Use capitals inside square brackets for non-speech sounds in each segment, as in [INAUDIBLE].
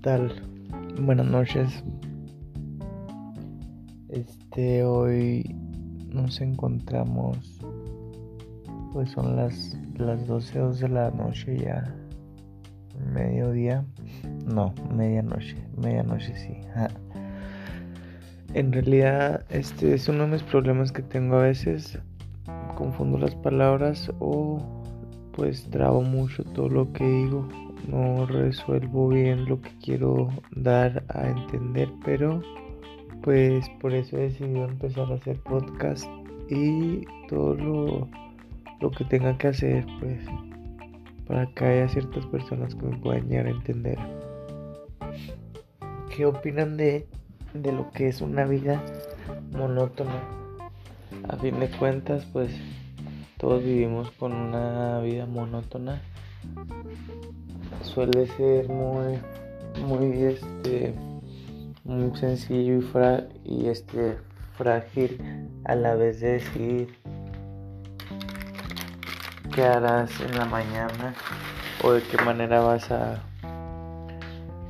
tal? Buenas noches. Este, hoy nos encontramos, pues son las, las 12, 2 de la noche ya, mediodía, no, medianoche, medianoche sí. En realidad, este es uno de mis problemas que tengo a veces, confundo las palabras o pues trabo mucho todo lo que digo no resuelvo bien lo que quiero dar a entender, pero pues por eso he decidido empezar a hacer podcast y todo lo, lo que tenga que hacer, pues para que haya ciertas personas que me puedan llegar a entender. ¿Qué opinan de, de lo que es una vida monótona? A fin de cuentas, pues todos vivimos con una vida monótona suele ser muy muy este muy sencillo y, y este frágil a la vez de decir qué harás en la mañana o de qué manera vas a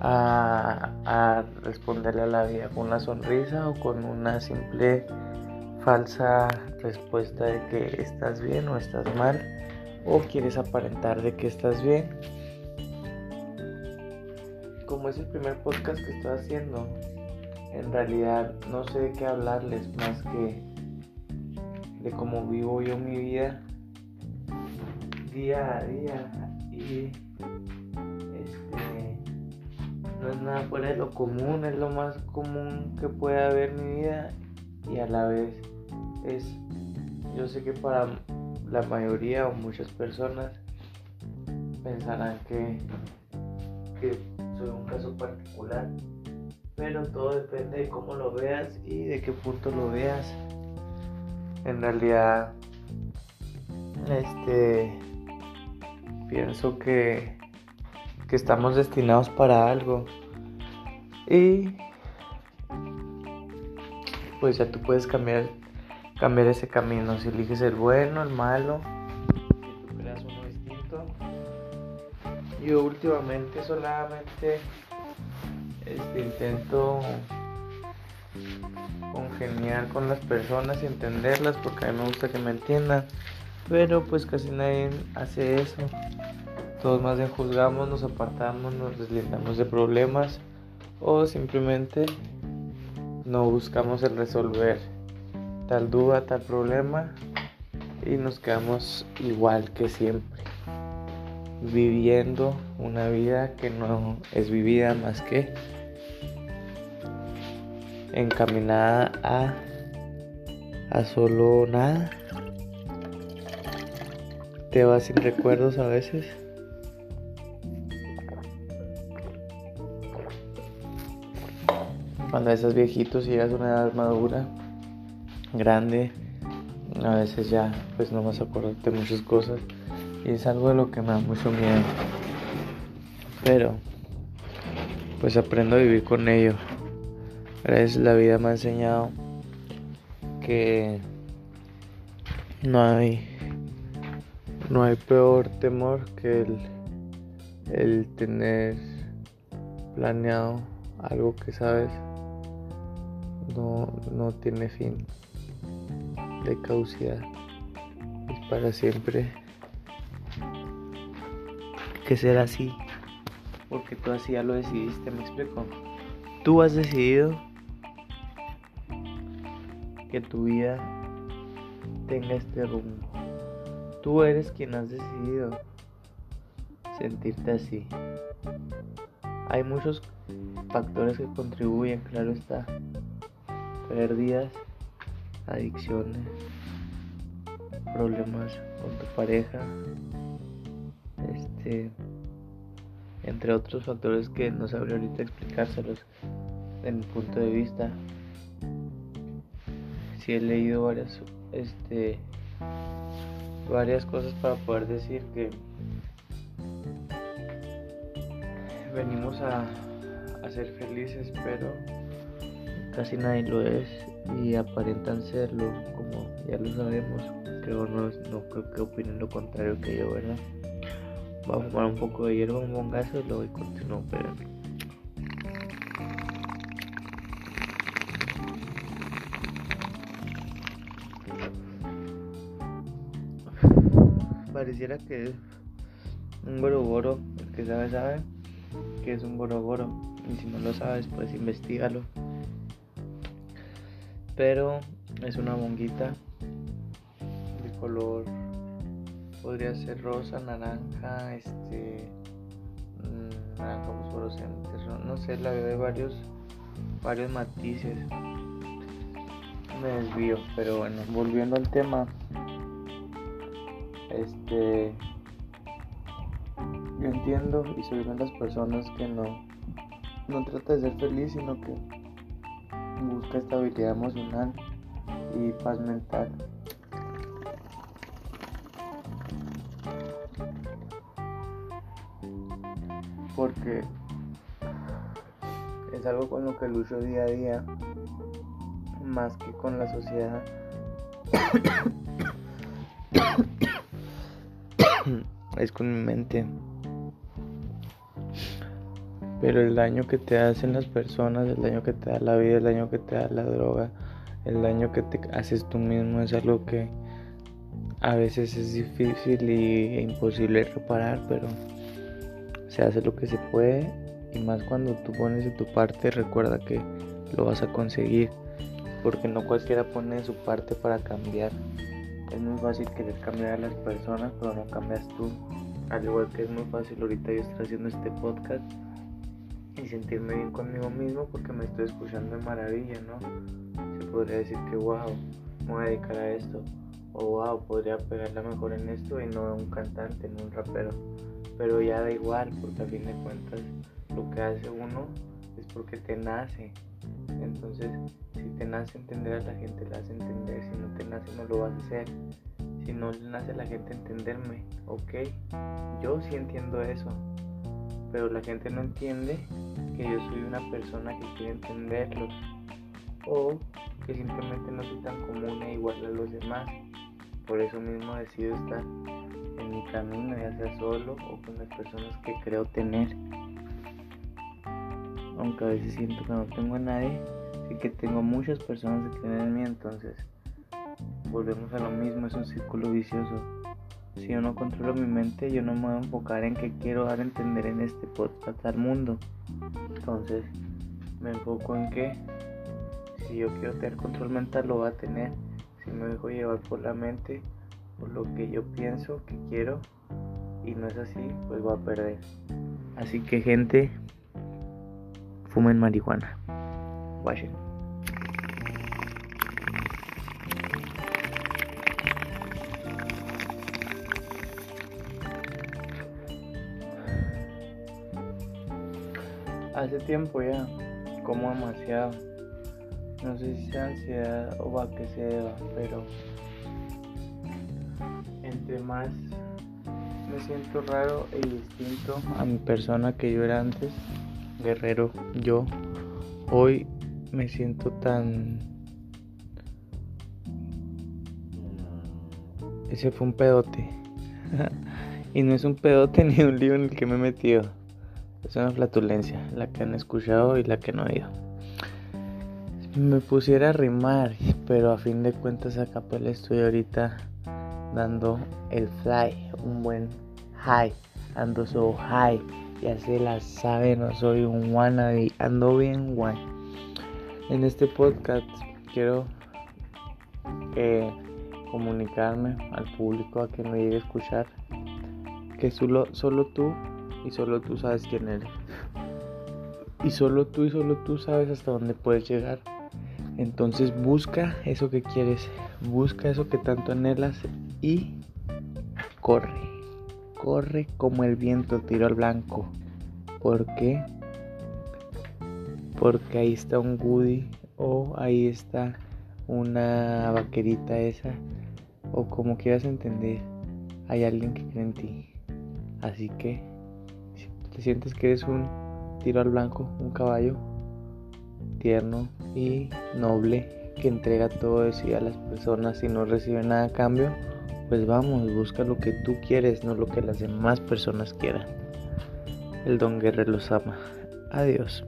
a, a responderle a la vida con una sonrisa o con una simple falsa respuesta de que estás bien o estás mal o quieres aparentar de que estás bien como es el primer podcast que estoy haciendo, en realidad no sé de qué hablarles más que de cómo vivo yo mi vida día a día y este no es nada fuera de lo común, es lo más común que puede haber en mi vida y a la vez es yo sé que para la mayoría o muchas personas pensarán que, que un caso particular, pero todo depende de cómo lo veas y de qué punto lo veas. En realidad, este, pienso que, que estamos destinados para algo y pues ya tú puedes cambiar cambiar ese camino si eliges el bueno el malo Yo últimamente solamente este, intento congeniar con las personas y entenderlas porque a mí me gusta que me entiendan. Pero pues casi nadie hace eso. Todos más bien juzgamos, nos apartamos, nos deslindamos de problemas o simplemente no buscamos el resolver tal duda, tal problema y nos quedamos igual que siempre viviendo una vida que no es vivida más que encaminada a, a solo nada. Te vas sin recuerdos a veces. Cuando estás viejito, si llegas a una edad madura, grande, a veces ya pues no vas a acordarte muchas cosas y es algo de lo que me da mucho miedo. Pero, pues aprendo a vivir con ello. Gracias la vida me ha enseñado que no hay no hay peor temor que el, el tener planeado algo que sabes no, no tiene fin de caducidad es para siempre que ser así. Porque tú así ya lo decidiste, me explico. Tú has decidido que tu vida tenga este rumbo. Tú eres quien has decidido sentirte así. Hay muchos factores que contribuyen, claro está. Pérdidas, adicciones, problemas con tu pareja, este, entre otros factores que no sabría ahorita explicárselos en mi punto de vista. Si he leído varias, este, varias cosas para poder decir que venimos a, a ser felices, pero casi nadie lo es y aparentan serlo, como ya lo sabemos. Creo no, no creo que opinen lo contrario que yo, ¿verdad? Vamos a tomar un poco de hierba, un bongazo y luego continuo, pero... Pareciera que es un boroboro, el que sabe sabe que es un boroboro. Y si no lo sabes, pues investigalo. Pero es una bonguita de color podría ser rosa, naranja, este mm, naranja fosforescente, no sé, la veo de varios varios matices. Me desvío, pero bueno, volviendo al tema. Este yo entiendo y soy una las personas que no no trata de ser feliz, sino que busca estabilidad emocional y paz mental. Porque es algo con lo que lucho día a día más que con la sociedad. [COUGHS] es con mi mente. Pero el daño que te hacen las personas, el daño que te da la vida, el daño que te da la droga, el daño que te haces tú mismo es algo que a veces es difícil e imposible reparar, pero se hace lo que se puede y más cuando tú pones de tu parte recuerda que lo vas a conseguir porque no cualquiera pone de su parte para cambiar. Es muy fácil querer cambiar a las personas pero no cambias tú. Al igual que es muy fácil ahorita yo estoy haciendo este podcast y sentirme bien conmigo mismo porque me estoy escuchando de maravilla no se podría decir que wow me voy a dedicar a esto o wow podría pegarla mejor en esto y no un cantante no un rapero pero ya da igual porque a fin de cuentas lo que hace uno es porque te nace. Entonces, si te nace entender a la gente, la hace entender. Si no te nace, no lo vas a hacer. Si no le nace la gente entenderme, ok. Yo sí entiendo eso. Pero la gente no entiende que yo soy una persona que quiere entenderlos. O que simplemente no soy tan común e igual a los demás. Por eso mismo decido estar en mi camino, ya sea solo o con las personas que creo tener. Aunque a veces siento que no tengo a nadie, sí que tengo muchas personas que creen en mí, entonces volvemos a lo mismo, es un círculo vicioso. Si yo no controlo mi mente, yo no me voy a enfocar en qué quiero dar a entender en este podcast al mundo. Entonces, me enfoco en que si yo quiero tener control mental, lo va a tener. Si me dejo llevar por la mente, por lo que yo pienso que quiero y no es así, pues voy a perder. Así que gente, fumen marihuana. Vayan. Hace tiempo ya, como demasiado. No sé si sea ansiedad o a qué se deba, pero entre más me siento raro y distinto a mi persona que yo era antes, guerrero yo, hoy me siento tan... Ese fue un pedote. [LAUGHS] y no es un pedote [LAUGHS] ni un lío en el que me he metido. Es una flatulencia, la que han escuchado y la que no he oído. Me pusiera a rimar, pero a fin de cuentas a capela estoy ahorita dando el fly, un buen high, ando so high, ya se la sabe, no soy un wannabe, ando bien guay. En este podcast quiero eh, comunicarme al público a que me llegue a escuchar que solo, solo tú y solo tú sabes quién eres. Y solo tú y solo tú sabes hasta dónde puedes llegar. Entonces busca eso que quieres, busca eso que tanto anhelas y corre, corre como el viento tiro al blanco. ¿Por qué? Porque ahí está un Woody o ahí está una vaquerita esa o como quieras entender, hay alguien que cree en ti. Así que si te sientes que eres un tiro al blanco, un caballo tierno y noble que entrega todo eso a las personas y no recibe nada a cambio, pues vamos, busca lo que tú quieres, no lo que las demás personas quieran. El don Guerrero los ama. Adiós.